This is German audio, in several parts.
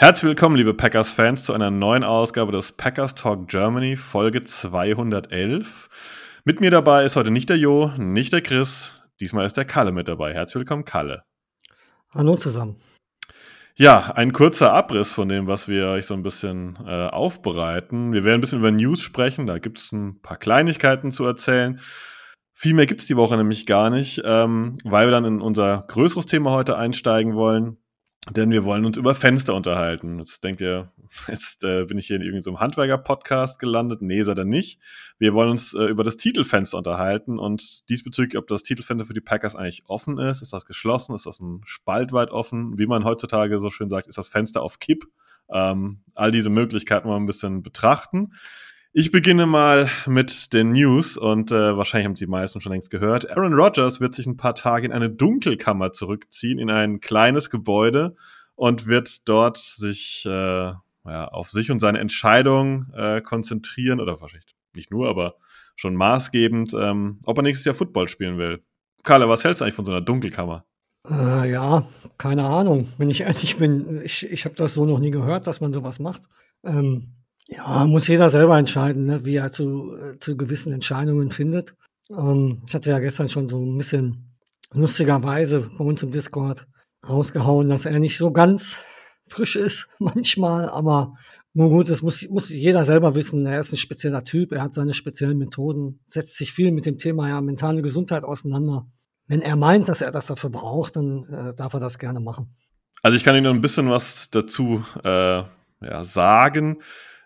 Herzlich willkommen, liebe Packers-Fans, zu einer neuen Ausgabe des Packers Talk Germany, Folge 211. Mit mir dabei ist heute nicht der Jo, nicht der Chris, diesmal ist der Kalle mit dabei. Herzlich willkommen, Kalle. Hallo zusammen. Ja, ein kurzer Abriss von dem, was wir euch so ein bisschen äh, aufbereiten. Wir werden ein bisschen über News sprechen, da gibt es ein paar Kleinigkeiten zu erzählen. Viel mehr gibt es die Woche nämlich gar nicht, ähm, weil wir dann in unser größeres Thema heute einsteigen wollen. Denn wir wollen uns über Fenster unterhalten. Jetzt denkt ihr, jetzt äh, bin ich hier in irgendeinem Handwerker-Podcast gelandet. Nee, sei er nicht. Wir wollen uns äh, über das Titelfenster unterhalten und diesbezüglich, ob das Titelfenster für die Packers eigentlich offen ist. Ist das geschlossen? Ist das ein Spalt weit offen? Wie man heutzutage so schön sagt, ist das Fenster auf Kipp? Ähm, all diese Möglichkeiten mal ein bisschen betrachten. Ich beginne mal mit den News und äh, wahrscheinlich haben Sie die meisten schon längst gehört. Aaron Rodgers wird sich ein paar Tage in eine Dunkelkammer zurückziehen, in ein kleines Gebäude und wird dort sich äh, ja, auf sich und seine Entscheidung äh, konzentrieren oder wahrscheinlich nicht nur, aber schon maßgebend, ähm, ob er nächstes Jahr Football spielen will. Carla, was hältst du eigentlich von so einer Dunkelkammer? Äh, ja, keine Ahnung. Wenn ich ehrlich bin, ich, ich habe das so noch nie gehört, dass man sowas macht. Ähm, ja, muss jeder selber entscheiden, ne, wie er zu, äh, zu gewissen Entscheidungen findet. Ähm, ich hatte ja gestern schon so ein bisschen lustigerweise bei uns im Discord rausgehauen, dass er nicht so ganz frisch ist manchmal, aber nur gut, das muss, muss jeder selber wissen. Er ist ein spezieller Typ, er hat seine speziellen Methoden, setzt sich viel mit dem Thema ja mentale Gesundheit auseinander. Wenn er meint, dass er das dafür braucht, dann äh, darf er das gerne machen. Also ich kann Ihnen ein bisschen was dazu äh, ja, sagen.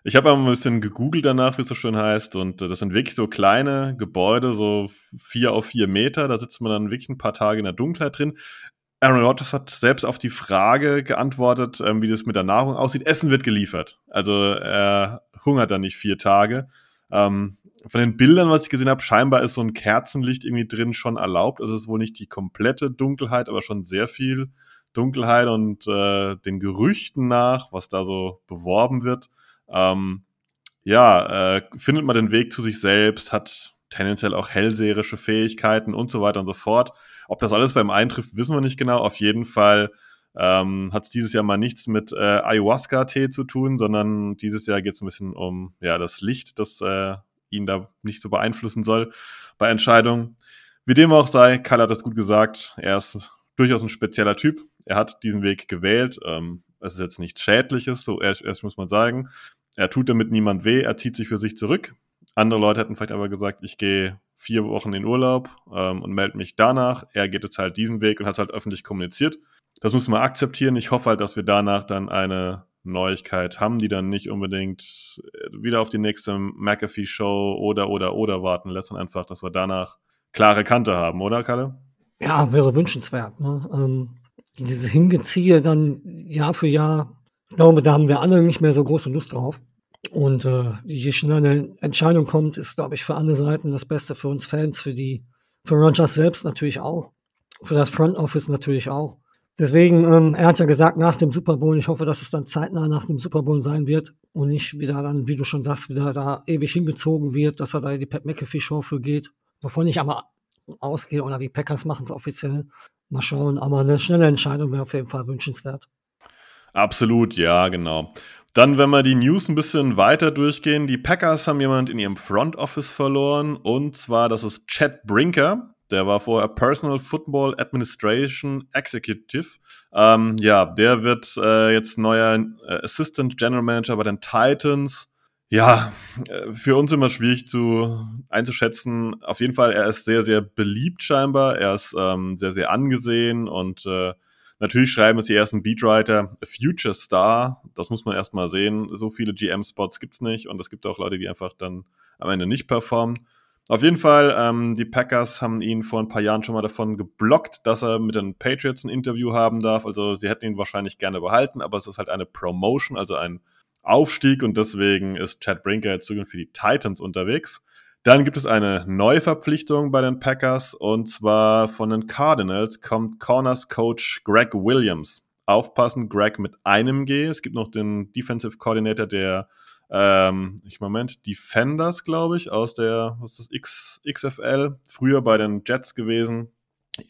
Ich habe ein bisschen gegoogelt danach, wie es so schön heißt. Und äh, das sind wirklich so kleine Gebäude, so vier auf vier Meter. Da sitzt man dann wirklich ein paar Tage in der Dunkelheit drin. Aaron Rodgers hat selbst auf die Frage geantwortet, ähm, wie das mit der Nahrung aussieht. Essen wird geliefert. Also er hungert dann nicht vier Tage. Ähm, von den Bildern, was ich gesehen habe, scheinbar ist so ein Kerzenlicht irgendwie drin schon erlaubt. Also es ist wohl nicht die komplette Dunkelheit, aber schon sehr viel Dunkelheit und äh, den Gerüchten nach, was da so beworben wird, ähm, ja, äh, findet man den Weg zu sich selbst, hat tendenziell auch hellseherische Fähigkeiten und so weiter und so fort. Ob das alles beim eintrifft, wissen wir nicht genau. Auf jeden Fall ähm, hat es dieses Jahr mal nichts mit äh, Ayahuasca-Tee zu tun, sondern dieses Jahr geht es ein bisschen um ja, das Licht, das äh, ihn da nicht so beeinflussen soll bei Entscheidungen. Wie dem auch sei, Karl hat das gut gesagt, er ist durchaus ein spezieller Typ. Er hat diesen Weg gewählt. Ähm, es ist jetzt nichts Schädliches, so erst, erst muss man sagen. Er tut damit niemand weh, er zieht sich für sich zurück. Andere Leute hätten vielleicht aber gesagt, ich gehe vier Wochen in Urlaub ähm, und melde mich danach. Er geht jetzt halt diesen Weg und hat halt öffentlich kommuniziert. Das muss man akzeptieren. Ich hoffe halt, dass wir danach dann eine Neuigkeit haben, die dann nicht unbedingt wieder auf die nächste McAfee-Show oder, oder, oder warten lässt, sondern einfach, dass wir danach klare Kante haben, oder, Kalle? Ja, wäre wünschenswert. Ne? Ähm, dieses Hingeziehe dann Jahr für Jahr glaube, da haben wir alle nicht mehr so große Lust drauf. Und äh, je schneller eine Entscheidung kommt, ist, glaube ich, für alle Seiten das Beste für uns Fans, für die, für Rogers selbst natürlich auch, für das Front Office natürlich auch. Deswegen, ähm, er hat ja gesagt, nach dem Super Bowl, ich hoffe, dass es dann zeitnah nach dem Super Bowl sein wird und nicht wieder dann, wie du schon sagst, wieder da ewig hingezogen wird, dass er da die Pat McAfee Show für geht. Wovon ich aber ausgehe, oder die Packers machen es offiziell. Mal schauen, aber eine schnelle Entscheidung wäre auf jeden Fall wünschenswert. Absolut, ja, genau. Dann, wenn wir die News ein bisschen weiter durchgehen, die Packers haben jemand in ihrem Front Office verloren und zwar, das ist Chad Brinker. Der war vorher Personal Football Administration Executive. Ähm, ja, der wird äh, jetzt neuer äh, Assistant General Manager bei den Titans. Ja, äh, für uns immer schwierig zu einzuschätzen. Auf jeden Fall, er ist sehr, sehr beliebt scheinbar. Er ist ähm, sehr, sehr angesehen und äh, Natürlich schreiben es die ersten Beatwriter, a Future Star, das muss man erstmal sehen. So viele GM-Spots gibt es nicht und es gibt auch Leute, die einfach dann am Ende nicht performen. Auf jeden Fall, ähm, die Packers haben ihn vor ein paar Jahren schon mal davon geblockt, dass er mit den Patriots ein Interview haben darf. Also sie hätten ihn wahrscheinlich gerne behalten, aber es ist halt eine Promotion, also ein Aufstieg und deswegen ist Chad Brinker jetzt für die Titans unterwegs. Dann gibt es eine Neuverpflichtung bei den Packers und zwar von den Cardinals kommt Corners Coach Greg Williams. Aufpassen, Greg mit einem G. Es gibt noch den Defensive Coordinator der, ähm, ich Moment, Defenders, glaube ich, aus der, was ist das, X, XFL, früher bei den Jets gewesen.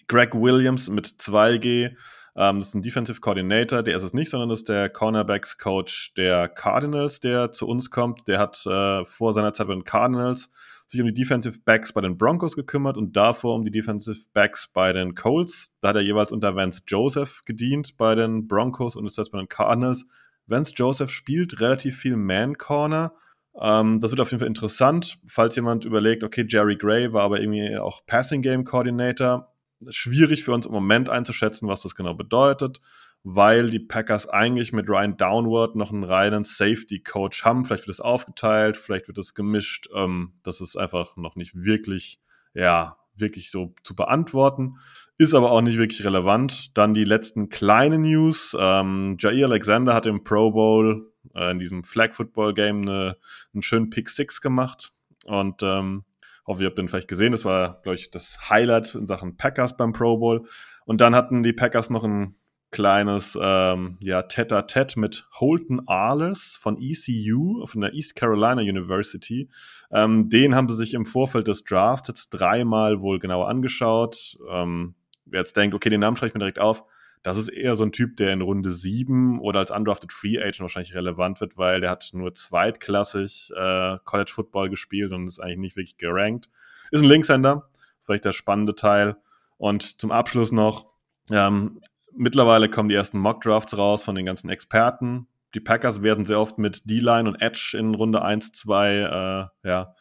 Greg Williams mit 2G. Ähm, das ist ein Defensive Coordinator, der ist es nicht, sondern das ist der Cornerbacks Coach der Cardinals, der zu uns kommt. Der hat äh, vor seiner Zeit bei den Cardinals sich um die Defensive Backs bei den Broncos gekümmert und davor um die Defensive Backs bei den Colts. Da hat er jeweils unter Vance Joseph gedient bei den Broncos und jetzt bei den Cardinals. Vance Joseph spielt relativ viel Man-Corner. Ähm, das wird auf jeden Fall interessant, falls jemand überlegt, okay, Jerry Gray war aber irgendwie auch Passing Game Coordinator. Schwierig für uns im Moment einzuschätzen, was das genau bedeutet weil die Packers eigentlich mit Ryan Downward noch einen reinen Safety-Coach haben. Vielleicht wird es aufgeteilt, vielleicht wird es gemischt. Ähm, das ist einfach noch nicht wirklich, ja, wirklich so zu beantworten. Ist aber auch nicht wirklich relevant. Dann die letzten kleinen News. Ähm, Jair Alexander hat im Pro Bowl äh, in diesem Flag Football Game eine, einen schönen Pick Six gemacht. Und ähm, hoffe, ihr habt den vielleicht gesehen. Das war, glaube ich, das Highlight in Sachen Packers beim Pro Bowl. Und dann hatten die Packers noch ein kleines ähm, ja, Tete-a-Tete mit Holton Arles von ECU, von der East Carolina University. Ähm, den haben sie sich im Vorfeld des Drafts jetzt dreimal wohl genauer angeschaut. Ähm, wer jetzt denkt, okay, den Namen schreibe ich mir direkt auf, das ist eher so ein Typ, der in Runde 7 oder als undrafted Free Agent wahrscheinlich relevant wird, weil der hat nur zweitklassig äh, College Football gespielt und ist eigentlich nicht wirklich gerankt. Ist ein Linkshänder, ist vielleicht der spannende Teil. Und zum Abschluss noch, ähm, Mittlerweile kommen die ersten Mock-Drafts raus von den ganzen Experten. Die Packers werden sehr oft mit D-Line und Edge in Runde 1, 2 äh, ja,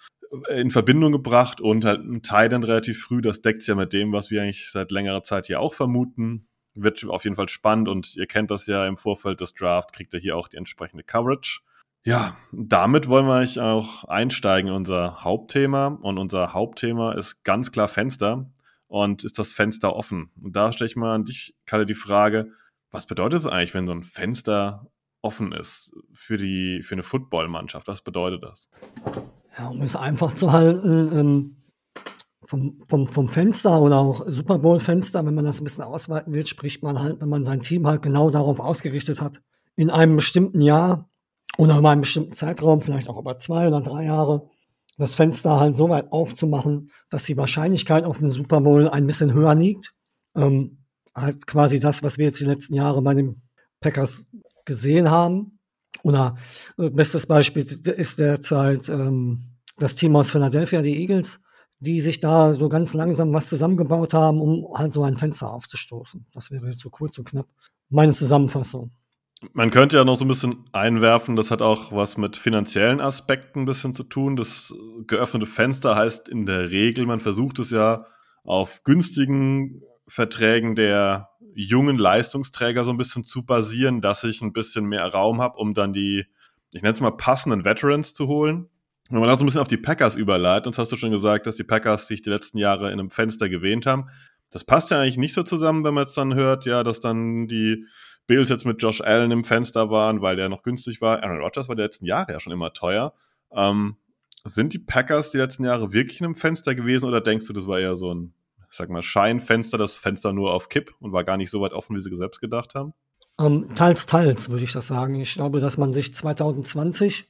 in Verbindung gebracht und halt ein Titan relativ früh. Das deckt sich ja mit dem, was wir eigentlich seit längerer Zeit hier auch vermuten. Wird auf jeden Fall spannend und ihr kennt das ja im Vorfeld des Draft, kriegt ihr hier auch die entsprechende Coverage. Ja, damit wollen wir euch auch einsteigen in unser Hauptthema. Und unser Hauptthema ist ganz klar Fenster und ist das Fenster offen. Und da stelle ich mal an dich, Kalle, die Frage, was bedeutet es eigentlich, wenn so ein Fenster offen ist für, die, für eine Footballmannschaft? Was bedeutet das? Ja, um es einfach zu halten, ähm, vom, vom, vom Fenster oder auch Super Bowl-Fenster, wenn man das ein bisschen ausweiten will, spricht man halt, wenn man sein Team halt genau darauf ausgerichtet hat, in einem bestimmten Jahr oder in einem bestimmten Zeitraum, vielleicht auch über zwei oder drei Jahre, das Fenster halt so weit aufzumachen, dass die Wahrscheinlichkeit auf den Super Bowl ein bisschen höher liegt. Ähm, halt quasi das, was wir jetzt die letzten Jahre bei den Packers gesehen haben. Oder äh, bestes Beispiel ist derzeit ähm, das Team aus Philadelphia, die Eagles, die sich da so ganz langsam was zusammengebaut haben, um halt so ein Fenster aufzustoßen. Das wäre jetzt so kurz und knapp meine Zusammenfassung. Man könnte ja noch so ein bisschen einwerfen, das hat auch was mit finanziellen Aspekten ein bisschen zu tun. Das geöffnete Fenster heißt in der Regel, man versucht es ja auf günstigen Verträgen der jungen Leistungsträger so ein bisschen zu basieren, dass ich ein bisschen mehr Raum habe, um dann die, ich nenne es mal, passenden Veterans zu holen. Wenn man das so ein bisschen auf die Packers überleitet, und hast du schon gesagt, dass die Packers sich die letzten Jahre in einem Fenster gewähnt haben. Das passt ja eigentlich nicht so zusammen, wenn man jetzt dann hört, ja, dass dann die Bills jetzt mit Josh Allen im Fenster waren, weil der noch günstig war. Aaron Rodgers war die letzten Jahre ja schon immer teuer. Ähm, sind die Packers die letzten Jahre wirklich in einem Fenster gewesen oder denkst du, das war eher so ein, sag mal, Scheinfenster, das Fenster nur auf Kipp und war gar nicht so weit offen, wie sie selbst gedacht haben? Ähm, teils, teils, würde ich das sagen. Ich glaube, dass man sich 2020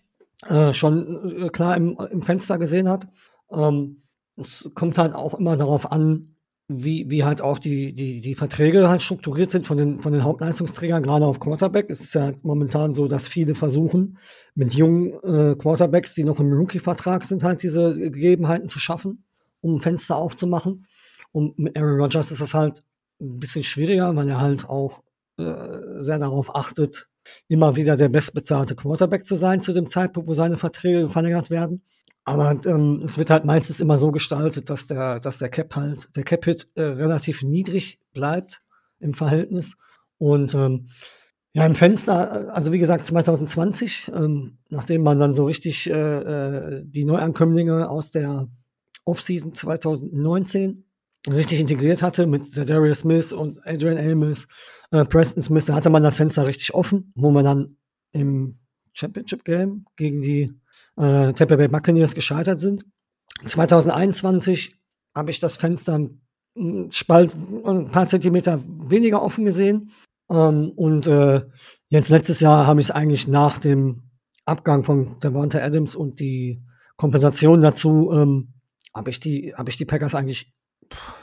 äh, schon äh, klar im, im, Fenster gesehen hat. Ähm, es kommt halt auch immer darauf an, wie, wie halt auch die, die, die Verträge halt strukturiert sind von den, von den Hauptleistungsträgern, gerade auf Quarterback. Es ist ja momentan so, dass viele versuchen, mit jungen äh, Quarterbacks, die noch im Rookie-Vertrag sind, halt diese Gegebenheiten zu schaffen, um Fenster aufzumachen. Und mit Aaron Rodgers ist das halt ein bisschen schwieriger, weil er halt auch äh, sehr darauf achtet, immer wieder der bestbezahlte Quarterback zu sein zu dem Zeitpunkt, wo seine Verträge verlängert werden. Aber ähm, es wird halt meistens immer so gestaltet, dass der, dass der Cap halt, der Cap-Hit äh, relativ niedrig bleibt im Verhältnis. Und ähm, ja, im Fenster, also wie gesagt, 2020, ähm, nachdem man dann so richtig äh, äh, die Neuankömmlinge aus der Offseason 2019 richtig integriert hatte mit Darius Smith und Adrian Elmis, äh, Preston Smith, da hatte man das Fenster richtig offen, wo man dann im Championship Game gegen die äh, Tampa Bay Buccaneers gescheitert sind. 2021 habe ich das Fenster ein, Spalt, ein paar Zentimeter weniger offen gesehen. Ähm, und äh, jetzt letztes Jahr habe ich es eigentlich nach dem Abgang von Devonta Adams und die Kompensation dazu, ähm, habe ich die, habe ich die Packers eigentlich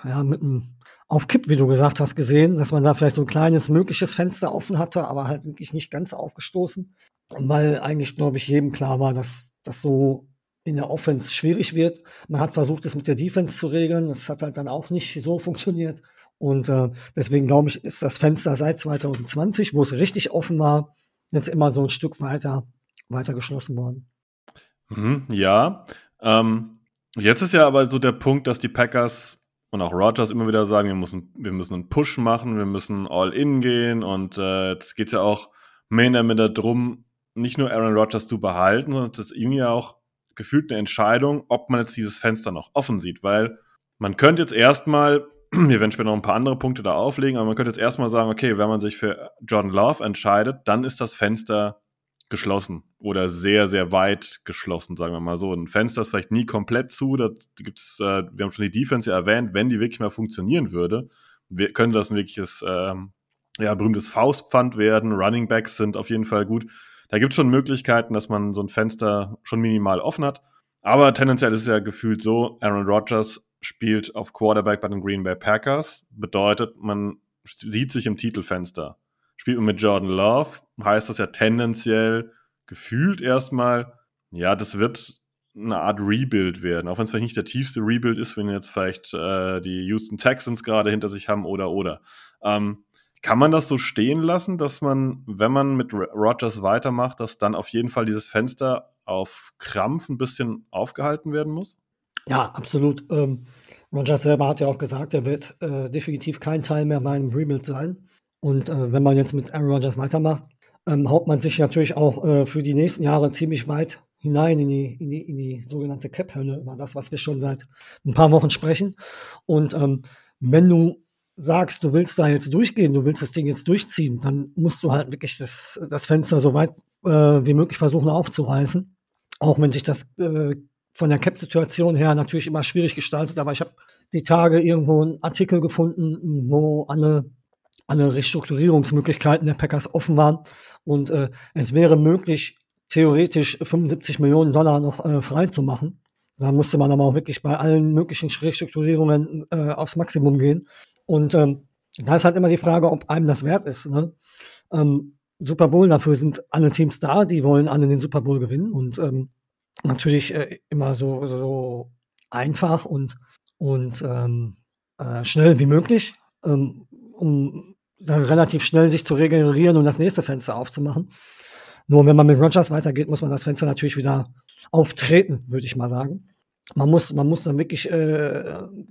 ja, mit einem auf Kipp, wie du gesagt hast, gesehen, dass man da vielleicht so ein kleines mögliches Fenster offen hatte, aber halt wirklich nicht ganz aufgestoßen. Weil eigentlich, glaube ich, jedem klar war, dass das so in der Offense schwierig wird. Man hat versucht, es mit der Defense zu regeln. Das hat halt dann auch nicht so funktioniert. Und äh, deswegen glaube ich, ist das Fenster seit 2020, wo es richtig offen war, jetzt immer so ein Stück weiter, weiter geschlossen worden. Mhm, ja. Ähm, jetzt ist ja aber so der Punkt, dass die Packers und auch Rogers immer wieder sagen, wir müssen, wir müssen einen Push machen, wir müssen all in gehen. Und äh, jetzt geht ja auch mehr in der Mitte darum, nicht nur Aaron Rodgers zu behalten, sondern es ist irgendwie auch gefühlt eine Entscheidung, ob man jetzt dieses Fenster noch offen sieht, weil man könnte jetzt erstmal, wir werden später noch ein paar andere Punkte da auflegen, aber man könnte jetzt erstmal sagen, okay, wenn man sich für Jordan Love entscheidet, dann ist das Fenster geschlossen oder sehr, sehr weit geschlossen, sagen wir mal so. Ein Fenster ist vielleicht nie komplett zu, da gibt's, äh, wir haben schon die Defense ja erwähnt, wenn die wirklich mal funktionieren würde, könnte das ein wirkliches, ähm, ja, berühmtes Faustpfand werden. Running Backs sind auf jeden Fall gut da gibt es schon Möglichkeiten, dass man so ein Fenster schon minimal offen hat. Aber tendenziell ist es ja gefühlt so, Aaron Rodgers spielt auf Quarterback bei den Green Bay Packers. Bedeutet, man sieht sich im Titelfenster. Spielt man mit Jordan Love, heißt das ja tendenziell gefühlt erstmal, ja, das wird eine Art Rebuild werden. Auch wenn es vielleicht nicht der tiefste Rebuild ist, wenn jetzt vielleicht äh, die Houston Texans gerade hinter sich haben oder oder. Ähm, kann man das so stehen lassen, dass man, wenn man mit Rogers weitermacht, dass dann auf jeden Fall dieses Fenster auf Krampf ein bisschen aufgehalten werden muss? Ja, absolut. Ähm, Rogers selber hat ja auch gesagt, er wird äh, definitiv kein Teil mehr bei einem Rebuild sein. Und äh, wenn man jetzt mit Aaron Rodgers weitermacht, ähm, haut man sich natürlich auch äh, für die nächsten Jahre ziemlich weit hinein in die, in die, in die sogenannte Cap-Hölle, über das, was wir schon seit ein paar Wochen sprechen. Und ähm, wenn du sagst, du willst da jetzt durchgehen, du willst das Ding jetzt durchziehen, dann musst du halt wirklich das, das Fenster so weit äh, wie möglich versuchen aufzureißen. Auch wenn sich das äh, von der Cap-Situation her natürlich immer schwierig gestaltet, aber ich habe die Tage irgendwo einen Artikel gefunden, wo alle, alle Restrukturierungsmöglichkeiten der Packers offen waren und äh, es wäre möglich, theoretisch 75 Millionen Dollar noch äh, machen. Da musste man aber auch wirklich bei allen möglichen Restrukturierungen äh, aufs Maximum gehen. Und ähm, da ist halt immer die Frage, ob einem das wert ist. Ne? Ähm, Super Bowl, dafür sind alle Teams da, die wollen alle den Super Bowl gewinnen und ähm, natürlich äh, immer so, so einfach und, und ähm, äh, schnell wie möglich, ähm, um dann relativ schnell sich zu regenerieren und das nächste Fenster aufzumachen. Nur wenn man mit Rogers weitergeht, muss man das Fenster natürlich wieder auftreten, würde ich mal sagen. Man muss, man muss dann wirklich äh,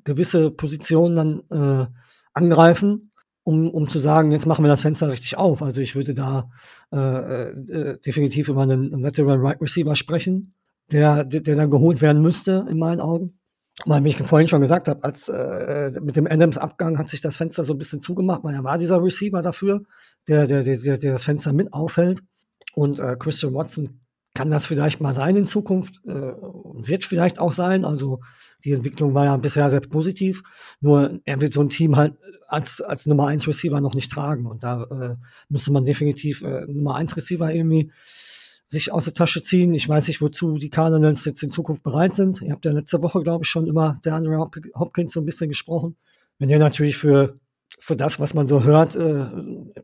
gewisse Positionen dann äh, angreifen, um, um zu sagen, jetzt machen wir das Fenster richtig auf. Also ich würde da äh, äh, definitiv über einen Veteran Right Receiver sprechen, der, der, der dann geholt werden müsste, in meinen Augen. Weil, wie ich vorhin schon gesagt habe, als äh, mit dem Adams-Abgang hat sich das Fenster so ein bisschen zugemacht, weil er war dieser Receiver dafür, der, der, der, der das Fenster mit aufhält. Und äh, Christian Watson kann das vielleicht mal sein in Zukunft, äh, wird vielleicht auch sein. Also die Entwicklung war ja bisher sehr positiv. Nur er wird so ein Team halt als, als Nummer 1 Receiver noch nicht tragen. Und da äh, müsste man definitiv äh, Nummer 1 Receiver irgendwie sich aus der Tasche ziehen. Ich weiß nicht, wozu die Cardinals jetzt in Zukunft bereit sind. Ihr habt ja letzte Woche, glaube ich, schon über der Andre Hopkins so ein bisschen gesprochen. Wenn ihr natürlich für für das, was man so hört, äh,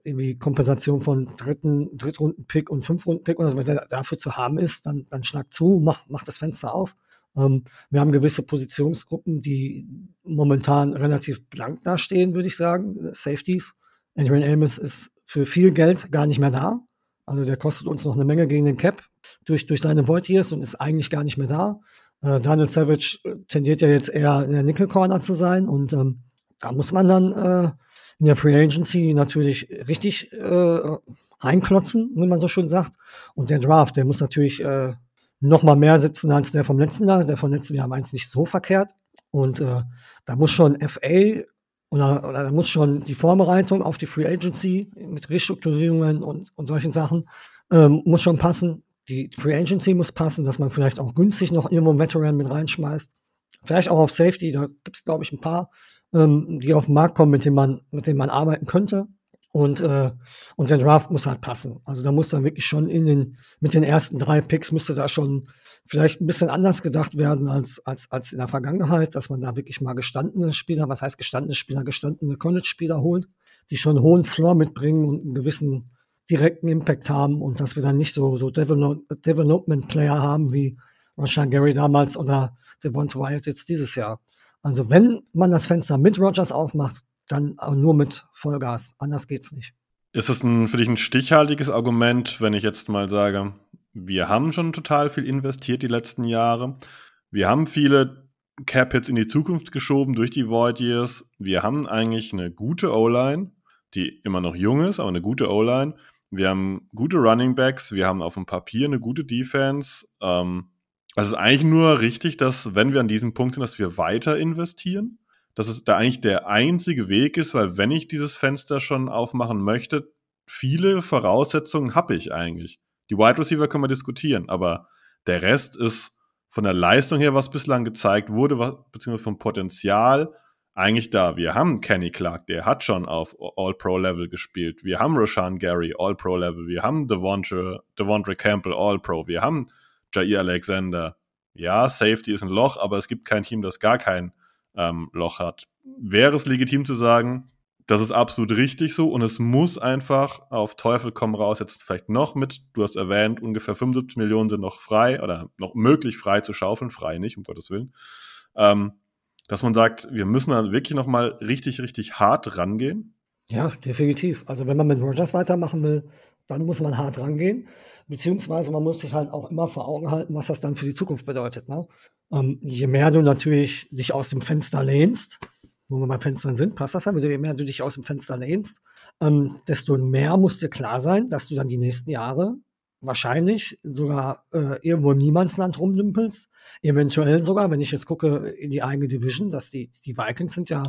irgendwie Kompensation von dritten, Drittrunden-Pick und Fünfrunden-Pick oder so, was dafür zu haben ist, dann, dann schlag zu, mach, mach das Fenster auf. Ähm, wir haben gewisse Positionsgruppen, die momentan relativ blank dastehen, würde ich sagen. Safeties. Adrian Amos ist für viel Geld gar nicht mehr da. Also der kostet uns noch eine Menge gegen den Cap durch, durch seine Voltiers und ist eigentlich gar nicht mehr da. Äh, Daniel Savage tendiert ja jetzt eher in der Nickel Corner zu sein und ähm, da muss man dann äh, in der Free Agency natürlich richtig äh, reinklotzen, wie man so schön sagt. Und der Draft, der muss natürlich äh, noch mal mehr sitzen als der vom letzten Jahr. Der vom letzten Jahr meint nicht so verkehrt. Und äh, da muss schon FA oder, oder da muss schon die Vorbereitung auf die Free Agency mit Restrukturierungen und, und solchen Sachen ähm, muss schon passen. die Free Agency muss passen, dass man vielleicht auch günstig noch irgendwo einen Veteran mit reinschmeißt. Vielleicht auch auf Safety, da gibt es, glaube ich, ein paar, ähm, die auf den Markt kommen, mit denen man, mit denen man arbeiten könnte. Und, äh, und der Draft muss halt passen. Also da muss dann wirklich schon in den, mit den ersten drei Picks müsste da schon vielleicht ein bisschen anders gedacht werden als, als, als in der Vergangenheit, dass man da wirklich mal gestandene Spieler, was heißt gestandene Spieler, gestandene College-Spieler holt, die schon einen hohen Floor mitbringen und einen gewissen direkten Impact haben und dass wir dann nicht so, so Development-Player haben wie Rashan Gary damals oder Devonta Wyatt jetzt dieses Jahr. Also wenn man das Fenster mit Rogers aufmacht, dann nur mit Vollgas. Anders geht's nicht. Ist es ein, für dich ein stichhaltiges Argument, wenn ich jetzt mal sage, wir haben schon total viel investiert die letzten Jahre. Wir haben viele Cap-Hits in die Zukunft geschoben durch die Void Years. Wir haben eigentlich eine gute O-Line, die immer noch jung ist, aber eine gute O-Line. Wir haben gute Running Backs, wir haben auf dem Papier eine gute Defense. Ähm, also es ist eigentlich nur richtig, dass, wenn wir an diesem Punkt sind, dass wir weiter investieren. Dass es da eigentlich der einzige Weg ist, weil wenn ich dieses Fenster schon aufmachen möchte, viele Voraussetzungen habe ich eigentlich. Die Wide Receiver können wir diskutieren, aber der Rest ist von der Leistung her, was bislang gezeigt wurde, beziehungsweise vom Potenzial, eigentlich da. Wir haben Kenny Clark, der hat schon auf All-Pro-Level gespielt. Wir haben Roshan Gary, All-Pro-Level. Wir haben Devontre, Devontre Campbell, All-Pro. Wir haben Jair Alexander. Ja, Safety ist ein Loch, aber es gibt kein Team, das gar kein ähm, Loch hat. Wäre es legitim zu sagen, das ist absolut richtig so und es muss einfach auf Teufel komm raus jetzt vielleicht noch mit, du hast erwähnt, ungefähr 75 Millionen sind noch frei oder noch möglich frei zu schaufeln, frei nicht, um Gottes Willen. Ähm, dass man sagt, wir müssen da wirklich noch mal richtig, richtig hart rangehen? Ja, definitiv. Also wenn man mit Rogers weitermachen will, dann muss man hart rangehen. Beziehungsweise man muss sich halt auch immer vor Augen halten, was das dann für die Zukunft bedeutet. Ne? Ähm, je mehr du natürlich dich aus dem Fenster lehnst, wo wir beim Fenster sind, passt das ja, je mehr du dich aus dem Fenster lehnst, ähm, desto mehr muss dir klar sein, dass du dann die nächsten Jahre wahrscheinlich sogar äh, irgendwo im Niemandsland rumdümpelst. Eventuell sogar, wenn ich jetzt gucke in die eigene Division, dass die, die Vikings sind ja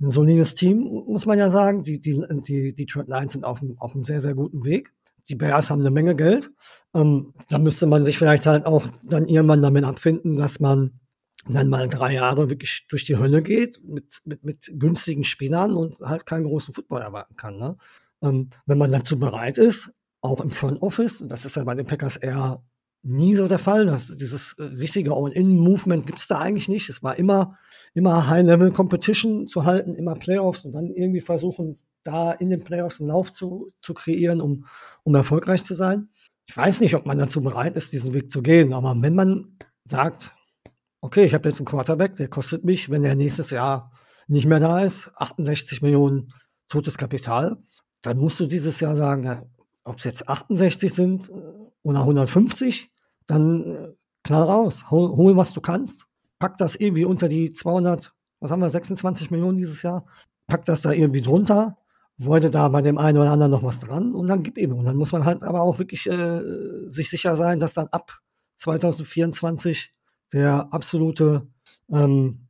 ein solides Team, muss man ja sagen. Die, die, die, die Detroit Lions sind auf, auf einem sehr, sehr guten Weg. Die Bears haben eine Menge Geld. Ähm, da müsste man sich vielleicht halt auch dann irgendwann damit abfinden, dass man dann mal drei Jahre wirklich durch die Hölle geht mit, mit, mit günstigen Spielern und halt keinen großen Football erwarten kann. Ne? Ähm, wenn man dazu bereit ist, auch im Front Office. Das ist ja bei den Packers eher nie so der Fall. Das, dieses äh, richtige All-In-Movement gibt es da eigentlich nicht. Es war immer, immer High-Level-Competition zu halten, immer Playoffs und dann irgendwie versuchen, da in den Playoffs einen Lauf zu, zu kreieren, um, um erfolgreich zu sein. Ich weiß nicht, ob man dazu bereit ist, diesen Weg zu gehen, aber wenn man sagt, okay, ich habe jetzt einen Quarterback, der kostet mich, wenn der nächstes Jahr nicht mehr da ist, 68 Millionen totes Kapital, dann musst du dieses Jahr sagen, ob es jetzt 68 sind äh, oder 150, dann äh, knall raus, hol, hol, was du kannst, pack das irgendwie unter die 200, was haben wir, 26 Millionen dieses Jahr, pack das da irgendwie drunter, wollte da bei dem einen oder anderen noch was dran und dann gib ihm. Und dann muss man halt aber auch wirklich äh, sich sicher sein, dass dann ab 2024 der absolute ähm,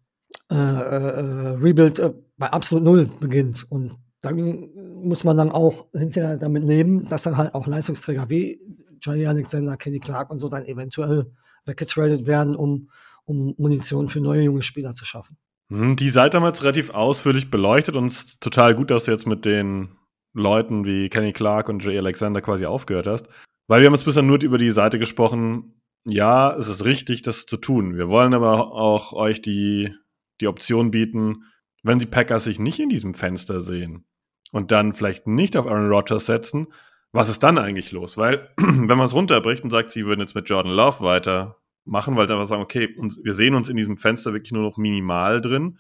äh, äh, Rebuild äh, bei absolut Null beginnt. Und dann muss man dann auch hinterher damit leben, dass dann halt auch Leistungsträger wie Johnny Alexander, Kenny Clark und so dann eventuell weggetradet werden, um, um Munition für neue junge Spieler zu schaffen. Hm, die Seite haben wir jetzt relativ ausführlich beleuchtet und es ist total gut, dass du jetzt mit den Leuten wie Kenny Clark und Jay Alexander quasi aufgehört hast. Weil wir haben jetzt bisher nur über die Seite gesprochen. Ja, es ist richtig, das zu tun. Wir wollen aber auch euch die, die Option bieten, wenn die Packers sich nicht in diesem Fenster sehen, und dann vielleicht nicht auf Aaron Rodgers setzen, was ist dann eigentlich los? Weil, wenn man es runterbricht und sagt, sie würden jetzt mit Jordan Love weitermachen, weil einfach sagen, okay, wir sehen uns in diesem Fenster wirklich nur noch minimal drin,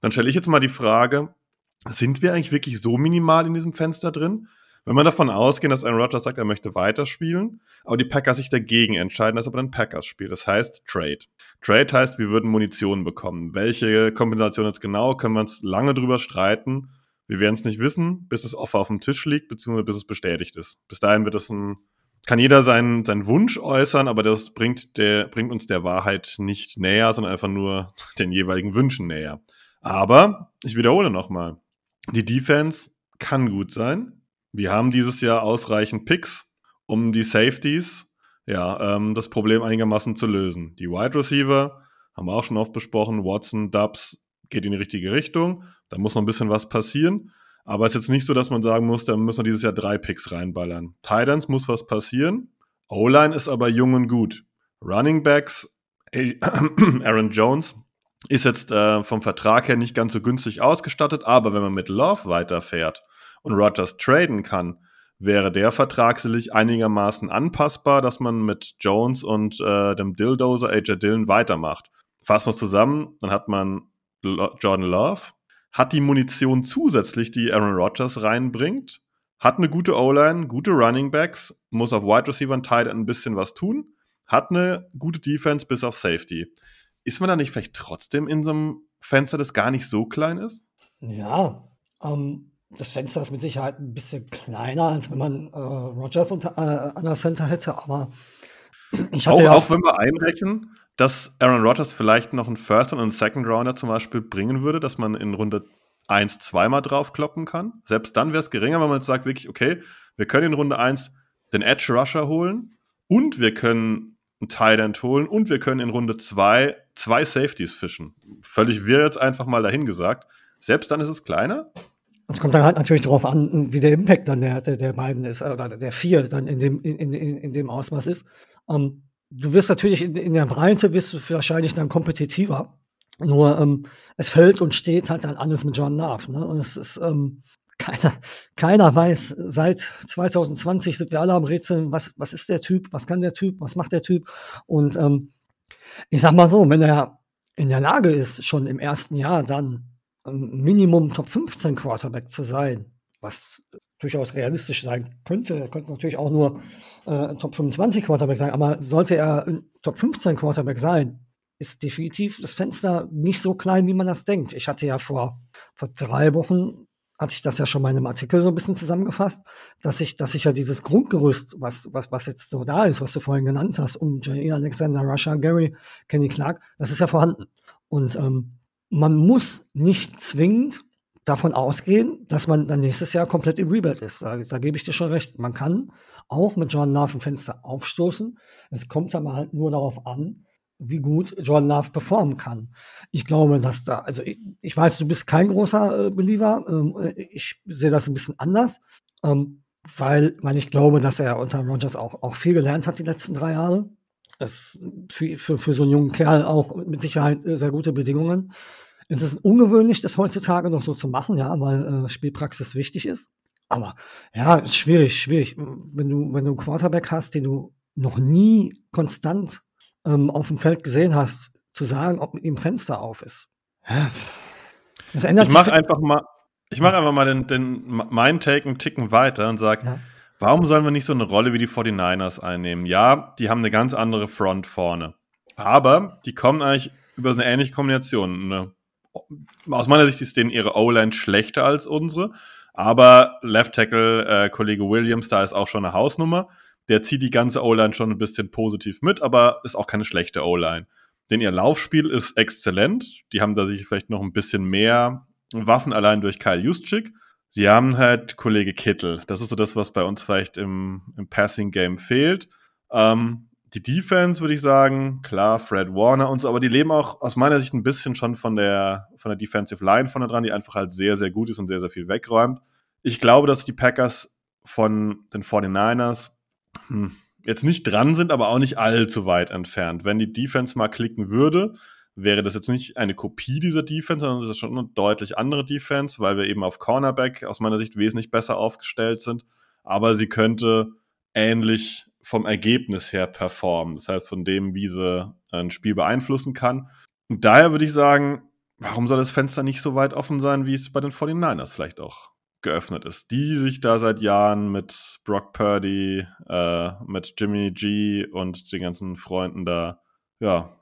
dann stelle ich jetzt mal die Frage, sind wir eigentlich wirklich so minimal in diesem Fenster drin? Wenn man davon ausgeht, dass Aaron Rodgers sagt, er möchte weiterspielen, aber die Packers sich dagegen entscheiden, dass er aber dann Packers spielt. Das heißt Trade. Trade heißt, wir würden Munition bekommen. Welche Kompensation jetzt genau, können wir uns lange drüber streiten. Wir werden es nicht wissen, bis das Offer auf dem Tisch liegt, beziehungsweise bis es bestätigt ist. Bis dahin wird es ein, kann jeder seinen, seinen Wunsch äußern, aber das bringt, der, bringt uns der Wahrheit nicht näher, sondern einfach nur den jeweiligen Wünschen näher. Aber ich wiederhole nochmal. Die Defense kann gut sein. Wir haben dieses Jahr ausreichend Picks, um die Safeties ja, ähm, das Problem einigermaßen zu lösen. Die Wide Receiver haben wir auch schon oft besprochen. Watson, Dubs geht in die richtige Richtung. Da muss noch ein bisschen was passieren. Aber es ist jetzt nicht so, dass man sagen muss, da müssen wir dieses Jahr drei Picks reinballern. Titans muss was passieren. O-Line ist aber jung und gut. Running Backs, Aaron Jones ist jetzt äh, vom Vertrag her nicht ganz so günstig ausgestattet, aber wenn man mit Love weiterfährt und Rogers traden kann, wäre der Vertrag sicherlich einigermaßen anpassbar, dass man mit Jones und äh, dem Dilldozer AJ Dillon weitermacht. Fassen wir es zusammen, dann hat man Jordan Love, hat die Munition zusätzlich, die Aaron Rodgers reinbringt, hat eine gute O-Line, gute Running Backs, muss auf Wide Receiver und Tight ein bisschen was tun, hat eine gute Defense bis auf Safety. Ist man da nicht vielleicht trotzdem in so einem Fenster, das gar nicht so klein ist? Ja, ähm, das Fenster ist mit Sicherheit ein bisschen kleiner, als wenn man äh, Rogers unter, äh, an der Center hätte, aber ich hatte auch, ja auch wenn wir einrechnen, dass Aaron Rodgers vielleicht noch einen First und einen Second Rounder zum Beispiel bringen würde, dass man in Runde 1 zweimal draufkloppen kann. Selbst dann wäre es geringer, wenn man jetzt sagt, wirklich, okay, wir können in Runde 1 den Edge Rusher holen und wir können einen Tight End holen und wir können in Runde 2 zwei Safeties fischen. Völlig wir jetzt einfach mal dahin gesagt. Selbst dann ist es kleiner. Es kommt dann halt natürlich darauf an, wie der Impact dann der, der, der beiden ist, oder der vier dann in dem, in, in, in dem Ausmaß ist. Ähm, du wirst natürlich in, in, der Breite wirst du wahrscheinlich dann kompetitiver. Nur ähm, es fällt und steht halt dann alles mit John Love. Ne? Und es ist ähm, keiner, keiner weiß, seit 2020 sind wir alle am Rätseln, was, was ist der Typ, was kann der Typ, was macht der Typ. Und ähm, ich sag mal so, wenn er in der Lage ist, schon im ersten Jahr dann Minimum Top 15 Quarterback zu sein, was durchaus realistisch sein könnte. Er könnte natürlich auch nur äh, Top 25 Quarterback sein, aber sollte er ein Top 15 Quarterback sein, ist definitiv das Fenster nicht so klein, wie man das denkt. Ich hatte ja vor, vor drei Wochen hatte ich das ja schon mal in einem Artikel so ein bisschen zusammengefasst, dass ich, dass ich ja dieses Grundgerüst, was, was, was jetzt so da ist, was du vorhin genannt hast, um J. Alexander, Russia, Gary, Kenny Clark, das ist ja vorhanden. Und ähm, man muss nicht zwingend davon ausgehen, dass man dann nächstes Jahr komplett im Rebuild ist. Da, da gebe ich dir schon recht. Man kann auch mit Jordan Love ein Fenster aufstoßen. Es kommt aber halt nur darauf an, wie gut Jordan Love performen kann. Ich glaube, dass da, also ich, ich weiß, du bist kein großer äh, Believer. Ähm, äh, ich sehe das ein bisschen anders, ähm, weil, weil ich glaube, dass er unter Rogers auch, auch viel gelernt hat die letzten drei Jahre. Das für, für, für so einen jungen Kerl auch mit Sicherheit äh, sehr gute Bedingungen. Es ist ungewöhnlich, das heutzutage noch so zu machen, ja, weil äh, Spielpraxis wichtig ist. Aber ja, ist schwierig, schwierig. Wenn du, wenn du einen Quarterback hast, den du noch nie konstant ähm, auf dem Feld gesehen hast, zu sagen, ob mit ihm Fenster auf ist. Das ändert ich mache einfach mal, ich mache einfach mal den, den, meinen Take einen Ticken weiter und sage, ja. warum sollen wir nicht so eine Rolle wie die 49ers einnehmen? Ja, die haben eine ganz andere Front vorne. Aber die kommen eigentlich über eine ähnliche Kombination. Eine aus meiner Sicht ist denen ihre O-Line schlechter als unsere. Aber Left Tackle, äh, Kollege Williams, da ist auch schon eine Hausnummer. Der zieht die ganze O-Line schon ein bisschen positiv mit, aber ist auch keine schlechte O-Line. Denn ihr Laufspiel ist exzellent. Die haben da sich vielleicht noch ein bisschen mehr Waffen allein durch Kyle Juszczyk. Sie haben halt Kollege Kittel. Das ist so das, was bei uns vielleicht im, im Passing-Game fehlt. Ähm, die Defense, würde ich sagen, klar, Fred Warner und so, aber die leben auch aus meiner Sicht ein bisschen schon von der, von der Defensive Line vorne dran, die einfach halt sehr, sehr gut ist und sehr, sehr viel wegräumt. Ich glaube, dass die Packers von den 49ers hm, jetzt nicht dran sind, aber auch nicht allzu weit entfernt. Wenn die Defense mal klicken würde, wäre das jetzt nicht eine Kopie dieser Defense, sondern das ist schon eine deutlich andere Defense, weil wir eben auf Cornerback aus meiner Sicht wesentlich besser aufgestellt sind. Aber sie könnte ähnlich vom Ergebnis her performen. Das heißt, von dem, wie sie ein Spiel beeinflussen kann. Und daher würde ich sagen, warum soll das Fenster nicht so weit offen sein, wie es bei den 49ers vielleicht auch geöffnet ist? Die sich da seit Jahren mit Brock Purdy, äh, mit Jimmy G und den ganzen Freunden da, ja,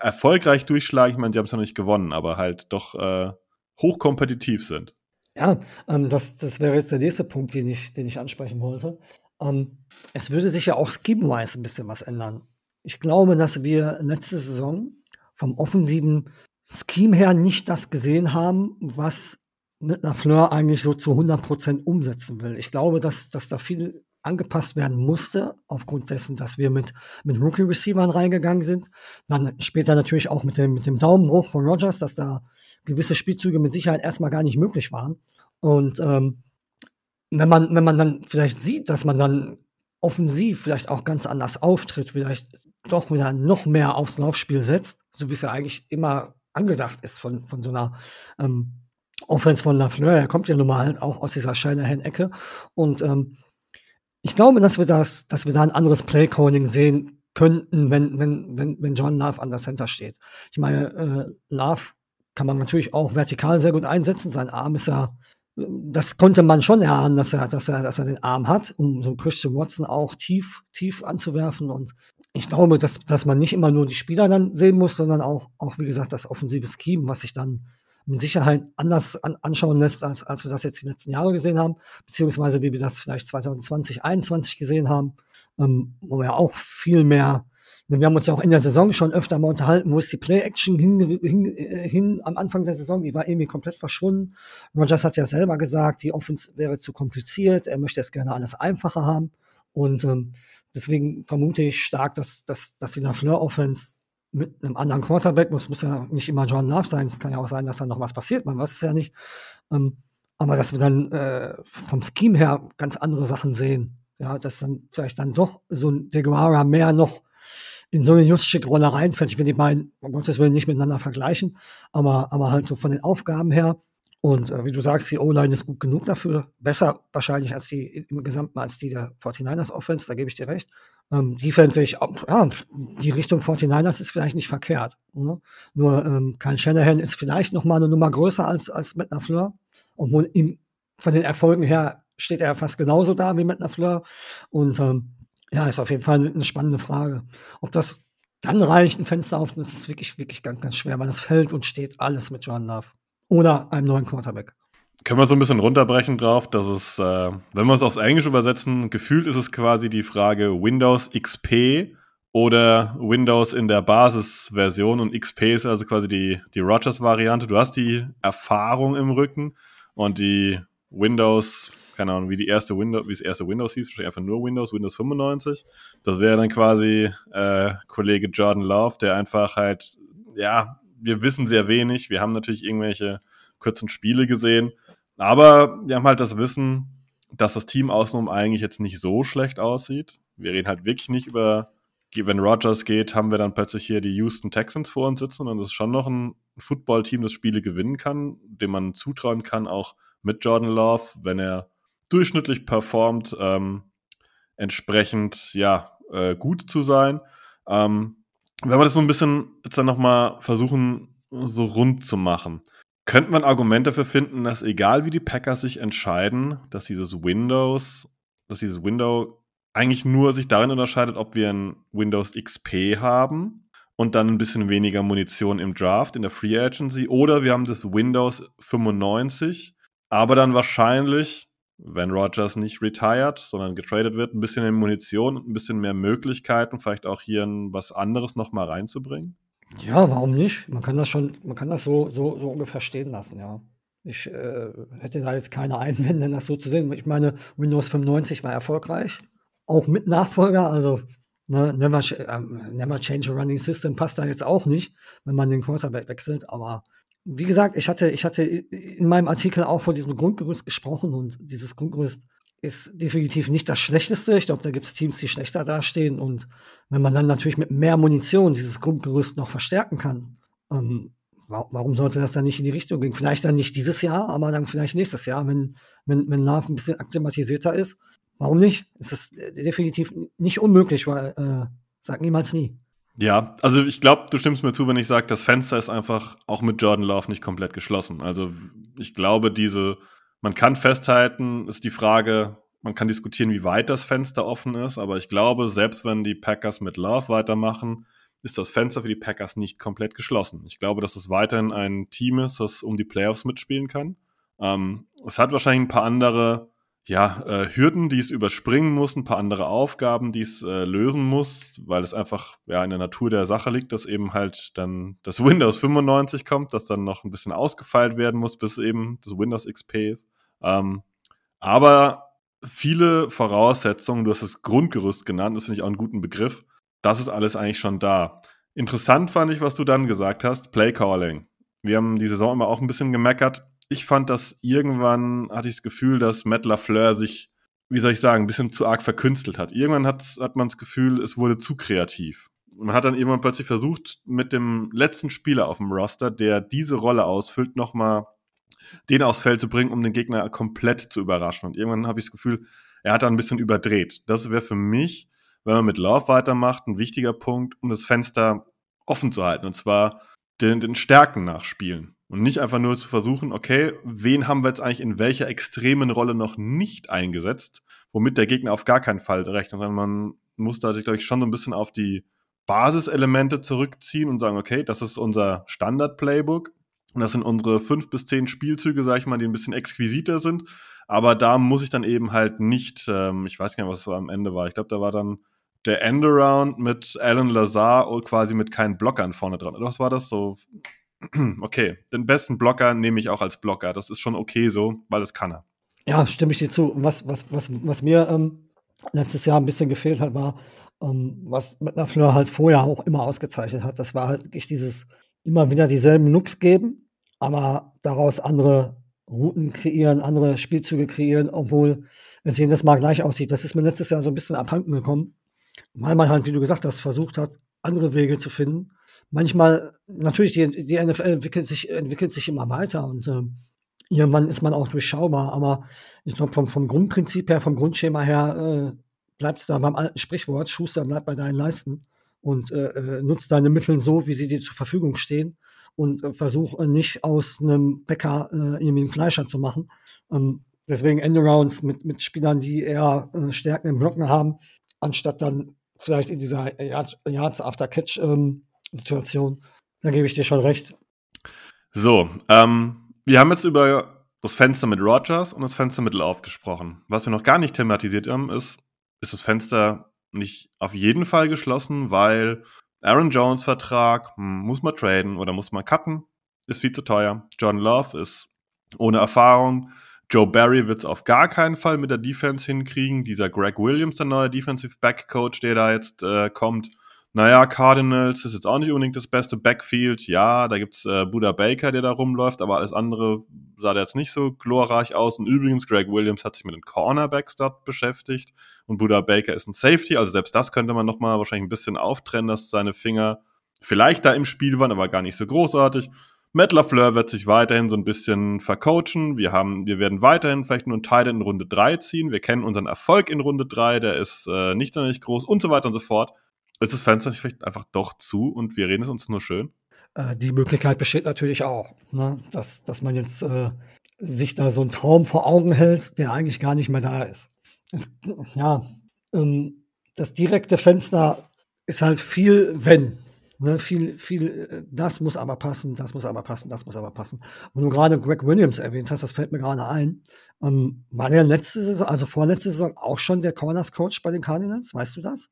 erfolgreich durchschlagen. Ich meine, sie haben es noch nicht gewonnen, aber halt doch äh, hochkompetitiv sind. Ja, ähm, das, das wäre jetzt der nächste Punkt, den ich, den ich ansprechen wollte. Ähm, es würde sich ja auch scheme-wise ein bisschen was ändern. Ich glaube, dass wir letzte Saison vom offensiven Scheme her nicht das gesehen haben, was mit Lafleur eigentlich so zu 100% umsetzen will. Ich glaube, dass, dass da viel angepasst werden musste, aufgrund dessen, dass wir mit, mit Rookie-Receivern reingegangen sind. Dann später natürlich auch mit dem, mit dem Daumenbruch von Rogers, dass da gewisse Spielzüge mit Sicherheit erstmal gar nicht möglich waren. Und ähm, wenn man, wenn man dann vielleicht sieht, dass man dann offensiv vielleicht auch ganz anders auftritt, vielleicht doch wieder noch mehr aufs Laufspiel setzt, so wie es ja eigentlich immer angedacht ist von, von so einer ähm, Offense von Lafleur. Er kommt ja nun mal halt auch aus dieser Shanahan-Ecke. Und ähm, ich glaube, dass wir das, dass wir da ein anderes Play-Calling sehen könnten, wenn, wenn, wenn, wenn John Love an der Center steht. Ich meine, äh, Love kann man natürlich auch vertikal sehr gut einsetzen. Sein Arm ist ja, das konnte man schon erahnen, dass er, dass er, dass er den Arm hat, um so Christian Watson auch tief, tief anzuwerfen. Und ich glaube, dass, dass man nicht immer nur die Spieler dann sehen muss, sondern auch, auch wie gesagt, das offensive Scheme, was sich dann mit Sicherheit anders an, anschauen lässt, als, als wir das jetzt die letzten Jahre gesehen haben, beziehungsweise wie wir das vielleicht 2020, 2021 gesehen haben, ähm, wo wir auch viel mehr, wir haben uns ja auch in der Saison schon öfter mal unterhalten, wo ist die Play-Action hin, hin, äh, hin am Anfang der Saison, die war irgendwie komplett verschwunden. Rogers hat ja selber gesagt, die Offense wäre zu kompliziert, er möchte es gerne alles einfacher haben. Und ähm, deswegen vermute ich stark, dass, dass, dass die Lafleur-Offense mit einem anderen Quarterback, das muss ja nicht immer John Love sein, es kann ja auch sein, dass da noch was passiert, man weiß es ja nicht. Ähm, aber dass wir dann äh, vom Scheme her ganz andere Sachen sehen. Ja, dass dann vielleicht dann doch so ein Deguara mehr noch in so eine Juszczyk-Rolle reinfällt. Ich will die beiden, um Gottes Willen, nicht miteinander vergleichen, aber, aber halt so von den Aufgaben her. Und äh, wie du sagst, die O-Line ist gut genug dafür. Besser wahrscheinlich als die im Gesamten als die der 49ers Offense, da gebe ich dir recht. Ähm, Defense sehe ich, ja, die Richtung 49ers ist vielleicht nicht verkehrt. Ne? Nur ähm, Kyle Shanahan ist vielleicht noch mal eine Nummer größer als, als Matt LaFleur. Obwohl ihm von den Erfolgen her steht er fast genauso da wie Matt LaFleur. Und ähm, ja, ist auf jeden Fall eine spannende Frage. Ob das dann reicht, ein Fenster auf, das ist wirklich, wirklich ganz, ganz schwer, weil es fällt und steht alles mit John Love. Oder einem neuen Quarterback. Können wir so ein bisschen runterbrechen drauf, dass es, äh, wenn wir es aufs Englische übersetzen, gefühlt ist es quasi die Frage Windows XP oder Windows in der Basisversion und XP ist also quasi die, die Rogers-Variante. Du hast die Erfahrung im Rücken und die Windows, keine Ahnung, wie die erste Windows, wie das erste Windows hieß, wahrscheinlich einfach nur Windows, Windows 95. Das wäre dann quasi äh, Kollege Jordan Love, der einfach halt, ja, wir wissen sehr wenig. Wir haben natürlich irgendwelche kurzen Spiele gesehen aber wir haben halt das Wissen, dass das Team außenrum eigentlich jetzt nicht so schlecht aussieht. Wir reden halt wirklich nicht über, wenn Rogers geht, haben wir dann plötzlich hier die Houston Texans vor uns sitzen und das ist schon noch ein Football-Team, das Spiele gewinnen kann, dem man zutrauen kann, auch mit Jordan Love, wenn er durchschnittlich performt, ähm, entsprechend ja äh, gut zu sein. Ähm, wenn wir das so ein bisschen jetzt dann nochmal versuchen, so rund zu machen. Könnte man Argument dafür finden, dass egal wie die Packers sich entscheiden, dass dieses Windows, dass dieses Window eigentlich nur sich darin unterscheidet, ob wir ein Windows XP haben und dann ein bisschen weniger Munition im Draft, in der Free Agency, oder wir haben das Windows 95, aber dann wahrscheinlich, wenn Rogers nicht retired, sondern getradet wird, ein bisschen mehr Munition und ein bisschen mehr Möglichkeiten, vielleicht auch hier was anderes nochmal reinzubringen? Ja, warum nicht? Man kann das schon, man kann das so, so, so ungefähr stehen lassen, ja. Ich äh, hätte da jetzt keine Einwände, das so zu sehen. Ich meine, Windows 95 war erfolgreich, auch mit Nachfolger, also ne, never, äh, never change a running system passt da jetzt auch nicht, wenn man den Quarterback wechselt. Aber wie gesagt, ich hatte, ich hatte in meinem Artikel auch von diesem Grundgerüst gesprochen und dieses Grundgerüst ist definitiv nicht das Schlechteste. Ich glaube, da gibt es Teams, die schlechter dastehen. Und wenn man dann natürlich mit mehr Munition dieses Grundgerüst noch verstärken kann, ähm, warum sollte das dann nicht in die Richtung gehen? Vielleicht dann nicht dieses Jahr, aber dann vielleicht nächstes Jahr, wenn, wenn, wenn Love ein bisschen akklimatisierter ist. Warum nicht? Es ist definitiv nicht unmöglich, weil äh, sag niemals nie. Ja, also ich glaube, du stimmst mir zu, wenn ich sage, das Fenster ist einfach auch mit Jordan Love nicht komplett geschlossen. Also ich glaube, diese man kann festhalten, ist die Frage, man kann diskutieren, wie weit das Fenster offen ist, aber ich glaube, selbst wenn die Packers mit Love weitermachen, ist das Fenster für die Packers nicht komplett geschlossen. Ich glaube, dass es weiterhin ein Team ist, das um die Playoffs mitspielen kann. Ähm, es hat wahrscheinlich ein paar andere ja, äh, Hürden, die es überspringen muss, ein paar andere Aufgaben, die es äh, lösen muss, weil es einfach ja in der Natur der Sache liegt, dass eben halt dann das Windows 95 kommt, das dann noch ein bisschen ausgefeilt werden muss, bis eben das Windows XP ist. Ähm, aber viele Voraussetzungen, du hast das Grundgerüst genannt, das finde ich auch einen guten Begriff. Das ist alles eigentlich schon da. Interessant fand ich, was du dann gesagt hast, Play Calling. Wir haben die Saison immer auch ein bisschen gemeckert. Ich fand, dass irgendwann hatte ich das Gefühl, dass Matt LaFleur sich, wie soll ich sagen, ein bisschen zu arg verkünstelt hat. Irgendwann hat, hat man das Gefühl, es wurde zu kreativ. Man hat dann irgendwann plötzlich versucht, mit dem letzten Spieler auf dem Roster, der diese Rolle ausfüllt, nochmal den aufs Feld zu bringen, um den Gegner komplett zu überraschen. Und irgendwann habe ich das Gefühl, er hat da ein bisschen überdreht. Das wäre für mich, wenn man mit Love weitermacht, ein wichtiger Punkt, um das Fenster offen zu halten. Und zwar den, den Stärken nachspielen. Und nicht einfach nur zu versuchen, okay, wen haben wir jetzt eigentlich in welcher extremen Rolle noch nicht eingesetzt, womit der Gegner auf gar keinen Fall rechnet, sondern man muss da sich, glaube ich, schon so ein bisschen auf die Basiselemente zurückziehen und sagen, okay, das ist unser Standard-Playbook und das sind unsere fünf bis zehn Spielzüge, sag ich mal, die ein bisschen exquisiter sind. Aber da muss ich dann eben halt nicht, ähm, ich weiß gar nicht, was am Ende war. Ich glaube, da war dann der Endaround mit Alan Lazar und quasi mit keinen Blockern vorne dran. Oder was war das so? Okay, den besten Blocker nehme ich auch als Blocker. Das ist schon okay so, weil es kann er. Ja, stimme ich dir zu. Was, was, was, was mir ähm, letztes Jahr ein bisschen gefehlt hat, war, ähm, was mit einer Fleur halt vorher auch immer ausgezeichnet hat. Das war halt wirklich dieses immer wieder dieselben Looks geben, aber daraus andere Routen kreieren, andere Spielzüge kreieren, obwohl es jedes Mal gleich aussieht. Das ist mir letztes Jahr so ein bisschen abhanden gekommen, weil man halt, wie du gesagt hast, versucht hat, andere Wege zu finden. Manchmal, natürlich, die, die NFL entwickelt sich, entwickelt sich immer weiter und äh, irgendwann ist man auch durchschaubar, aber ich glaube, vom, vom Grundprinzip her, vom Grundschema her, äh, bleibt es da beim alten Sprichwort, Schuster bleibt bei deinen Leisten und äh, äh, nutzt deine Mittel so, wie sie dir zur Verfügung stehen und äh, versuch äh, nicht aus einem Bäcker äh, irgendwie einen Fleischer zu machen. Ähm, deswegen Endarounds mit, mit Spielern, die eher äh, Stärken im Blocken haben, anstatt dann vielleicht in dieser Yards After Catch ähm, Situation. Da gebe ich dir schon recht. So, ähm, wir haben jetzt über das Fenster mit Rogers und das Fenster mit Love gesprochen. Was wir noch gar nicht thematisiert haben, ist, ist das Fenster nicht auf jeden Fall geschlossen, weil Aaron Jones Vertrag muss man traden oder muss man cutten, ist viel zu teuer. John Love ist ohne Erfahrung. Joe Barry wird es auf gar keinen Fall mit der Defense hinkriegen. Dieser Greg Williams, der neue Defensive Back Coach, der da jetzt äh, kommt, naja, Cardinals ist jetzt auch nicht unbedingt das beste Backfield. Ja, da gibt's äh, Buda Baker, der da rumläuft, aber alles andere sah da jetzt nicht so glorreich aus. Und übrigens, Greg Williams hat sich mit den Cornerbacks dort beschäftigt und Buda Baker ist ein Safety. Also selbst das könnte man nochmal wahrscheinlich ein bisschen auftrennen, dass seine Finger vielleicht da im Spiel waren, aber gar nicht so großartig. Matt LaFleur wird sich weiterhin so ein bisschen vercoachen. Wir haben, wir werden weiterhin vielleicht nur einen Teil in Runde 3 ziehen. Wir kennen unseren Erfolg in Runde 3, der ist äh, nicht sonderlich groß und so weiter und so fort ist das Fenster nicht vielleicht einfach doch zu und wir reden es uns nur schön? Äh, die Möglichkeit besteht natürlich auch, ne? dass, dass man jetzt äh, sich da so einen Traum vor Augen hält, der eigentlich gar nicht mehr da ist. Es, ja, ähm, das direkte Fenster ist halt viel, wenn. Ne, viel, viel, äh, das muss aber passen, das muss aber passen, das muss aber passen. Und du gerade Greg Williams erwähnt hast, das fällt mir gerade ein. Ähm, war der letzte Saison, also vorletzte Saison auch schon der Corners Coach bei den Cardinals? Weißt du das?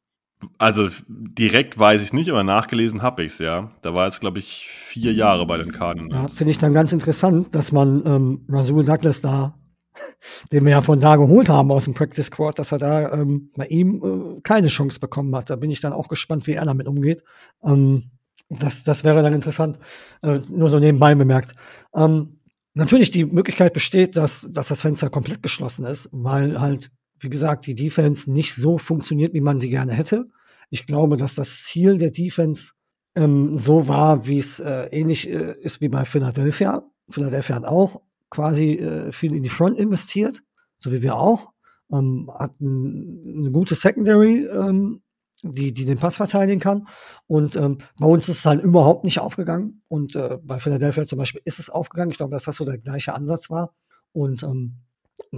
Also direkt weiß ich nicht, aber nachgelesen habe ich es, ja. Da war jetzt, glaube ich, vier Jahre bei den Cardinals. Ja, Finde ich dann ganz interessant, dass man ähm, Rasul Douglas da, den wir ja von da geholt haben aus dem Practice Squad, dass er da ähm, bei ihm äh, keine Chance bekommen hat. Da bin ich dann auch gespannt, wie er damit umgeht. Ähm, das, das wäre dann interessant, äh, nur so nebenbei bemerkt. Ähm, natürlich, die Möglichkeit besteht, dass, dass das Fenster komplett geschlossen ist, weil halt wie gesagt, die Defense nicht so funktioniert, wie man sie gerne hätte. Ich glaube, dass das Ziel der Defense ähm, so war, wie es äh, ähnlich äh, ist wie bei Philadelphia. Philadelphia hat auch quasi äh, viel in die Front investiert, so wie wir auch. Ähm, hat ein, eine gute Secondary, ähm, die, die den Pass verteidigen kann. Und ähm, bei uns ist es halt überhaupt nicht aufgegangen. Und äh, bei Philadelphia zum Beispiel ist es aufgegangen. Ich glaube, dass das so der gleiche Ansatz war. Und ähm,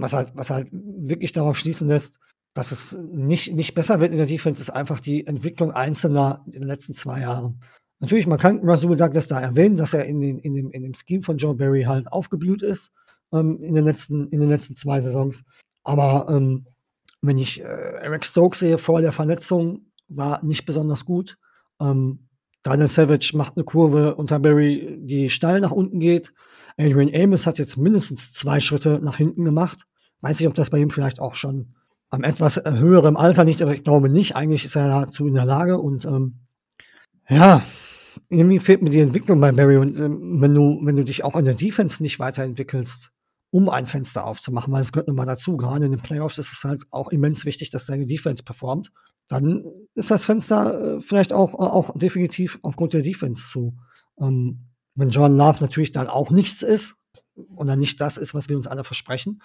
was halt, was halt wirklich darauf schließen lässt, dass es nicht, nicht besser wird in der Defense, ist einfach die Entwicklung Einzelner in den letzten zwei Jahren. Natürlich, man kann Rasul Douglas da erwähnen, dass er in, den, in, dem, in dem Scheme von Joe Barry halt aufgeblüht ist ähm, in, den letzten, in den letzten zwei Saisons. Aber ähm, wenn ich äh, Eric Stokes sehe vor der Verletzung, war nicht besonders gut. Ähm, Daniel Savage macht eine Kurve unter Barry, die steil nach unten geht. Adrian Amos hat jetzt mindestens zwei Schritte nach hinten gemacht. Weiß nicht, ob das bei ihm vielleicht auch schon am etwas höherem Alter liegt, aber ich glaube nicht. Eigentlich ist er dazu in der Lage und ähm, ja, irgendwie fehlt mir die Entwicklung bei Barry und ähm, wenn du, wenn du dich auch in der Defense nicht weiterentwickelst, um ein Fenster aufzumachen, weil es gehört nun mal dazu. Gerade in den Playoffs ist es halt auch immens wichtig, dass deine Defense performt. Dann ist das Fenster äh, vielleicht auch, äh, auch definitiv aufgrund der Defense zu. Ähm, wenn John Love natürlich dann auch nichts ist oder nicht das ist, was wir uns alle versprechen,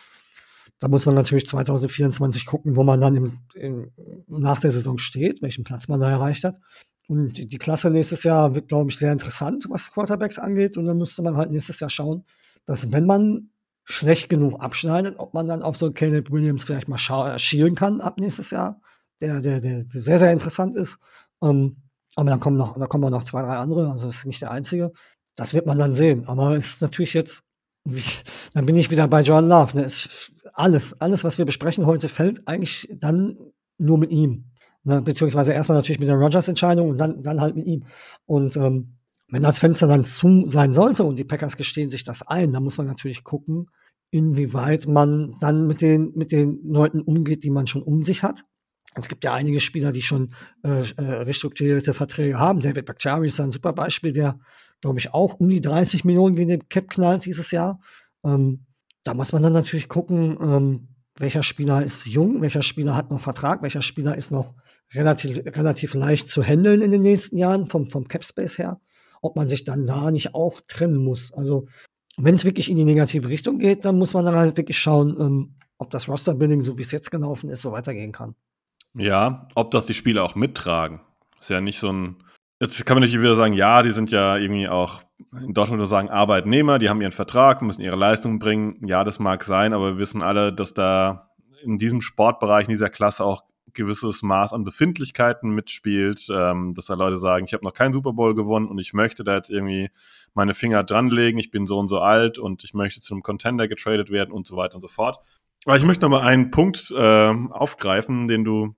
da muss man natürlich 2024 gucken, wo man dann im, im, nach der Saison steht, welchen Platz man da erreicht hat. Und die Klasse nächstes Jahr wird, glaube ich, sehr interessant, was Quarterbacks angeht. Und dann müsste man halt nächstes Jahr schauen, dass wenn man schlecht genug abschneidet, ob man dann auf so Caleb Williams vielleicht mal schielen kann ab nächstes Jahr, der, der, der, sehr, sehr interessant ist. Ähm, aber dann kommen noch, da kommen noch zwei, drei andere, also ist nicht der einzige. Das wird man dann sehen. Aber es ist natürlich jetzt, wie, dann bin ich wieder bei John Love. Ne? Es, alles, alles, was wir besprechen heute, fällt eigentlich dann nur mit ihm. Ne? Beziehungsweise erstmal natürlich mit der Rogers-Entscheidung und dann, dann halt mit ihm. Und ähm, wenn das Fenster dann zu sein sollte und die Packers gestehen sich das ein, dann muss man natürlich gucken, inwieweit man dann mit den, mit den Leuten umgeht, die man schon um sich hat. Es gibt ja einige Spieler, die schon äh, äh restrukturierte Verträge haben. David Bakhtiari ist ein super Beispiel, der, glaube ich, auch um die 30 Millionen gegen den Cap knallt dieses Jahr. Ähm, da muss man dann natürlich gucken, ähm, welcher Spieler ist jung, welcher Spieler hat noch Vertrag, welcher Spieler ist noch relativ, relativ leicht zu handeln in den nächsten Jahren vom, vom Cap Space her ob man sich dann da nicht auch trennen muss. Also wenn es wirklich in die negative Richtung geht, dann muss man dann halt wirklich schauen, ähm, ob das Roster-Building, so wie es jetzt gelaufen ist, so weitergehen kann. Ja, ob das die Spieler auch mittragen. Ist ja nicht so ein. Jetzt kann man nicht wieder sagen, ja, die sind ja irgendwie auch in Deutschland würde sagen Arbeitnehmer, die haben ihren Vertrag, müssen ihre Leistung bringen. Ja, das mag sein, aber wir wissen alle, dass da in diesem Sportbereich, in dieser Klasse auch gewisses Maß an Befindlichkeiten mitspielt, ähm, dass da Leute sagen, ich habe noch keinen Super Bowl gewonnen und ich möchte da jetzt irgendwie meine Finger dranlegen, ich bin so und so alt und ich möchte zu einem Contender getradet werden und so weiter und so fort. Aber ich möchte noch mal einen Punkt äh, aufgreifen, den du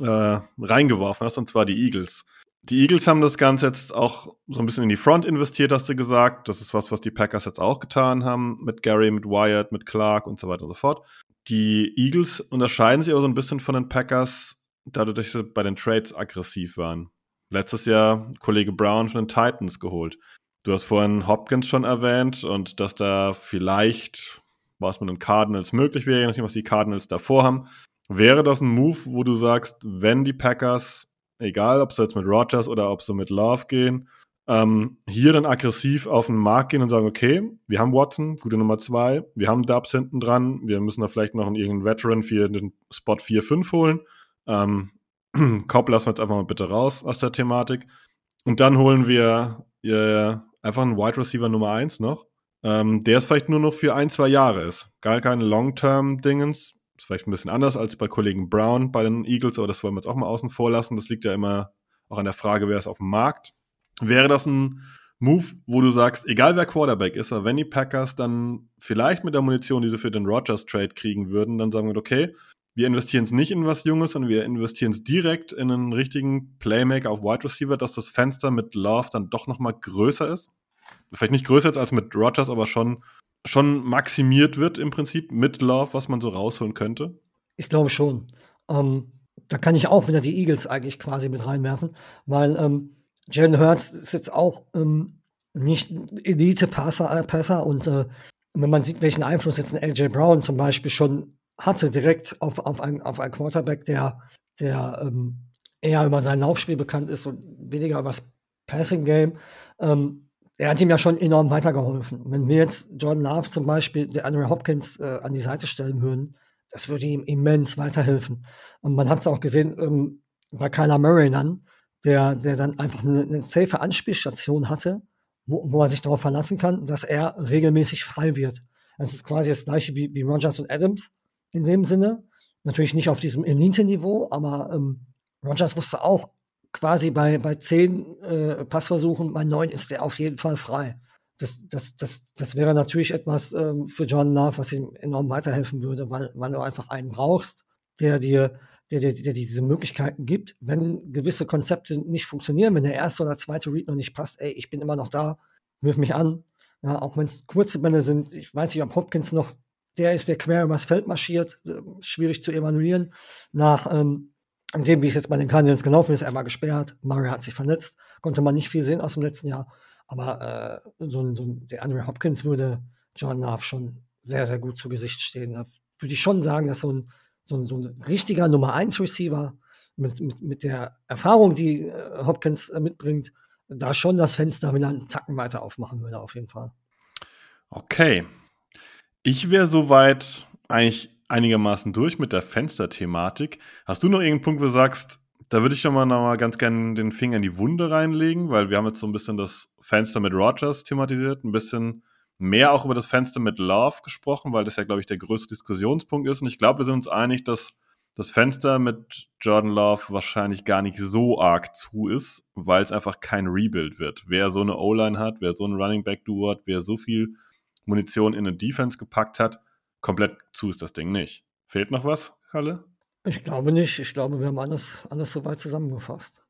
äh, reingeworfen hast, und zwar die Eagles. Die Eagles haben das Ganze jetzt auch so ein bisschen in die Front investiert, hast du gesagt. Das ist was, was die Packers jetzt auch getan haben mit Gary, mit Wyatt, mit Clark und so weiter und so fort. Die Eagles unterscheiden sich aber so ein bisschen von den Packers, dadurch, dass sie bei den Trades aggressiv waren. Letztes Jahr Kollege Brown von den Titans geholt. Du hast vorhin Hopkins schon erwähnt und dass da vielleicht was mit den Cardinals möglich wäre, je nachdem, was die Cardinals davor haben. Wäre das ein Move, wo du sagst, wenn die Packers, egal ob sie jetzt mit Rogers oder ob sie mit Love gehen, ähm, hier dann aggressiv auf den Markt gehen und sagen, okay, wir haben Watson, gute Nummer zwei, wir haben Dubs hinten dran, wir müssen da vielleicht noch einen irgendeinen Veteran für den Spot 4, 5 holen. Ähm, Cobb lassen wir jetzt einfach mal bitte raus aus der Thematik. Und dann holen wir äh, einfach einen Wide Receiver Nummer 1 noch, ähm, der es vielleicht nur noch für ein, zwei Jahre ist. Gar keine Long-Term-Dingens. Ist vielleicht ein bisschen anders als bei Kollegen Brown bei den Eagles, aber das wollen wir jetzt auch mal außen vor lassen. Das liegt ja immer auch an der Frage, wer ist auf dem Markt. Wäre das ein Move, wo du sagst, egal wer Quarterback ist, aber wenn die Packers dann vielleicht mit der Munition, die sie für den Rogers Trade kriegen würden, dann sagen wir, okay, wir investieren es nicht in was Junges, sondern wir investieren es direkt in einen richtigen Playmaker auf Wide Receiver, dass das Fenster mit Love dann doch nochmal größer ist. Vielleicht nicht größer als mit Rogers, aber schon, schon maximiert wird im Prinzip mit Love, was man so rausholen könnte. Ich glaube schon. Ähm, da kann ich auch wieder die Eagles eigentlich quasi mit reinwerfen, weil ähm, Jalen Hurts ist jetzt auch ähm, nicht Elite-Passer äh, und äh, wenn man sieht, welchen Einfluss jetzt ein LJ Brown zum Beispiel schon hatte, direkt auf, auf, ein, auf einen Quarterback, der, der ähm, eher über sein Laufspiel bekannt ist und weniger über das Passing Game, ähm, er hat ihm ja schon enorm weitergeholfen. Wenn wir jetzt Jordan Love zum Beispiel, der Andrew Hopkins äh, an die Seite stellen würden, das würde ihm immens weiterhelfen. Und man hat es auch gesehen ähm, bei Kyler Murray dann, der, der dann einfach eine, eine safe Anspielstation hatte, wo, wo man sich darauf verlassen kann, dass er regelmäßig frei wird. Das ist quasi das gleiche wie, wie Rogers und Adams in dem Sinne. Natürlich nicht auf diesem Elite-Niveau, aber ähm, Rogers wusste auch quasi bei, bei zehn äh, Passversuchen, bei neun ist er auf jeden Fall frei. Das, das, das, das wäre natürlich etwas ähm, für John Love, was ihm enorm weiterhelfen würde, weil, weil du einfach einen brauchst, der dir der, der, der diese Möglichkeiten gibt, wenn gewisse Konzepte nicht funktionieren, wenn der erste oder zweite Read noch nicht passt, ey, ich bin immer noch da, wirf mich an. Ja, auch wenn es kurze Bälle sind, ich weiß nicht, ob Hopkins noch der ist, der quer übers Feld marschiert, äh, schwierig zu evaluieren. Nach ähm, dem, wie es jetzt bei den Cardinals gelaufen ist, er war gesperrt, Mario hat sich verletzt, konnte man nicht viel sehen aus dem letzten Jahr. Aber äh, so, ein, so der Andrew Hopkins würde John Love schon sehr, sehr gut zu Gesicht stehen. Da würde ich schon sagen, dass so ein, so ein, so ein richtiger Nummer 1 Receiver mit, mit, mit der Erfahrung, die äh, Hopkins äh, mitbringt, da schon das Fenster wieder einen Tacken weiter aufmachen würde, auf jeden Fall. Okay. Ich wäre soweit eigentlich einigermaßen durch mit der Fenster-Thematik. Hast du noch irgendeinen Punkt, wo du sagst, da würde ich schon mal, noch mal ganz gerne den Finger in die Wunde reinlegen, weil wir haben jetzt so ein bisschen das Fenster mit Rogers thematisiert, ein bisschen mehr auch über das Fenster mit Love gesprochen, weil das ja, glaube ich, der größte Diskussionspunkt ist. Und ich glaube, wir sind uns einig, dass das Fenster mit Jordan Love wahrscheinlich gar nicht so arg zu ist, weil es einfach kein Rebuild wird. Wer so eine O-Line hat, wer so ein Running Back Duo hat, wer so viel Munition in eine Defense gepackt hat, komplett zu ist das Ding nicht. Fehlt noch was, Kalle? Ich glaube nicht. Ich glaube, wir haben alles, alles soweit zusammengefasst.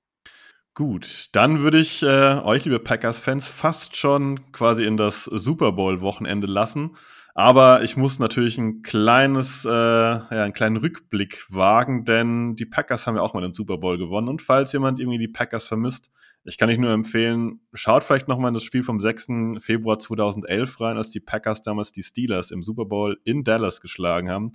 Gut, dann würde ich äh, euch, liebe Packers-Fans, fast schon quasi in das Super Bowl-Wochenende lassen. Aber ich muss natürlich ein kleines, äh, ja, einen kleinen Rückblick wagen, denn die Packers haben ja auch mal den Super Bowl gewonnen. Und falls jemand irgendwie die Packers vermisst, ich kann euch nur empfehlen, schaut vielleicht nochmal in das Spiel vom 6. Februar 2011 rein, als die Packers damals die Steelers im Super Bowl in Dallas geschlagen haben.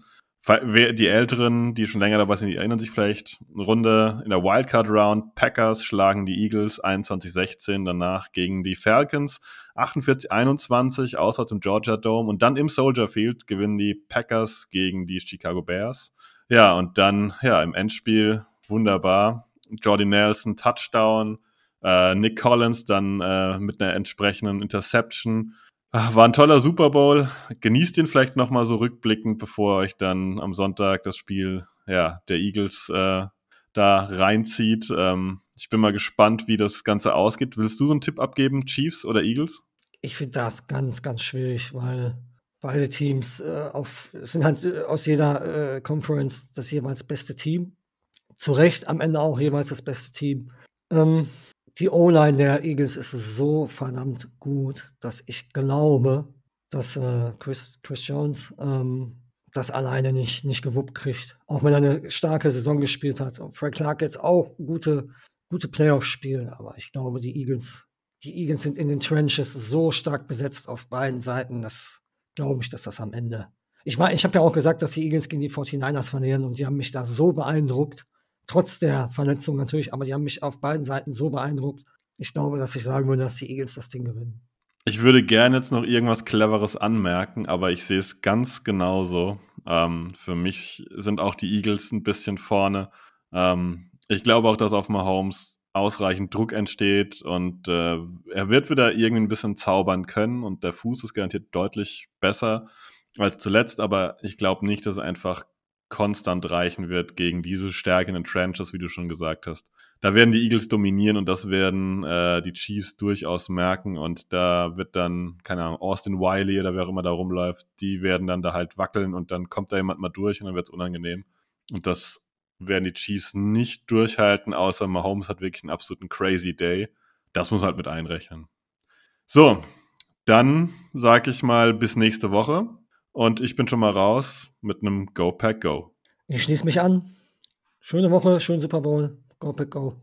Die Älteren, die schon länger dabei sind, die erinnern sich vielleicht. Eine Runde in der Wildcard Round. Packers schlagen die Eagles 21-16, danach gegen die Falcons 48-21, auswärts im Georgia Dome und dann im Soldier Field gewinnen die Packers gegen die Chicago Bears. Ja, und dann, ja, im Endspiel wunderbar. Jordy Nelson, Touchdown, äh, Nick Collins dann äh, mit einer entsprechenden Interception. Ah, war ein toller Super Bowl. Genießt ihn vielleicht nochmal so rückblickend, bevor euch dann am Sonntag das Spiel ja, der Eagles äh, da reinzieht. Ähm, ich bin mal gespannt, wie das Ganze ausgeht. Willst du so einen Tipp abgeben, Chiefs oder Eagles? Ich finde das ganz, ganz schwierig, weil beide Teams äh, auf, sind halt äh, aus jeder äh, Conference das jeweils beste Team. Zu Recht am Ende auch jeweils das beste Team. Ähm, die O-Line der Eagles ist so verdammt gut, dass ich glaube, dass äh, Chris, Chris Jones ähm, das alleine nicht, nicht gewuppt kriegt. Auch wenn er eine starke Saison gespielt hat. Und Frank Clark jetzt auch gute, gute Playoff-Spiele. Aber ich glaube, die Eagles, die Eagles sind in den Trenches so stark besetzt auf beiden Seiten, dass glaube ich, dass das am Ende. Ich ich habe ja auch gesagt, dass die Eagles gegen die 49ers verlieren und die haben mich da so beeindruckt trotz der Verletzung natürlich, aber die haben mich auf beiden Seiten so beeindruckt. Ich glaube, dass ich sagen würde, dass die Eagles das Ding gewinnen. Ich würde gerne jetzt noch irgendwas Cleveres anmerken, aber ich sehe es ganz genauso. Ähm, für mich sind auch die Eagles ein bisschen vorne. Ähm, ich glaube auch, dass auf Mahomes ausreichend Druck entsteht und äh, er wird wieder irgendwie ein bisschen zaubern können und der Fuß ist garantiert deutlich besser als zuletzt, aber ich glaube nicht, dass er einfach konstant reichen wird gegen diese stärkenden Trenches, wie du schon gesagt hast. Da werden die Eagles dominieren und das werden äh, die Chiefs durchaus merken und da wird dann, keine Ahnung, Austin Wiley oder wer auch immer da rumläuft, die werden dann da halt wackeln und dann kommt da jemand mal durch und dann wird es unangenehm. Und das werden die Chiefs nicht durchhalten, außer Mahomes hat wirklich einen absoluten crazy Day. Das muss halt mit einrechnen. So, dann sage ich mal bis nächste Woche. Und ich bin schon mal raus mit einem Go Pack Go. Ich schließe mich an. Schöne Woche, schönen Super Bowl. Go Pack Go.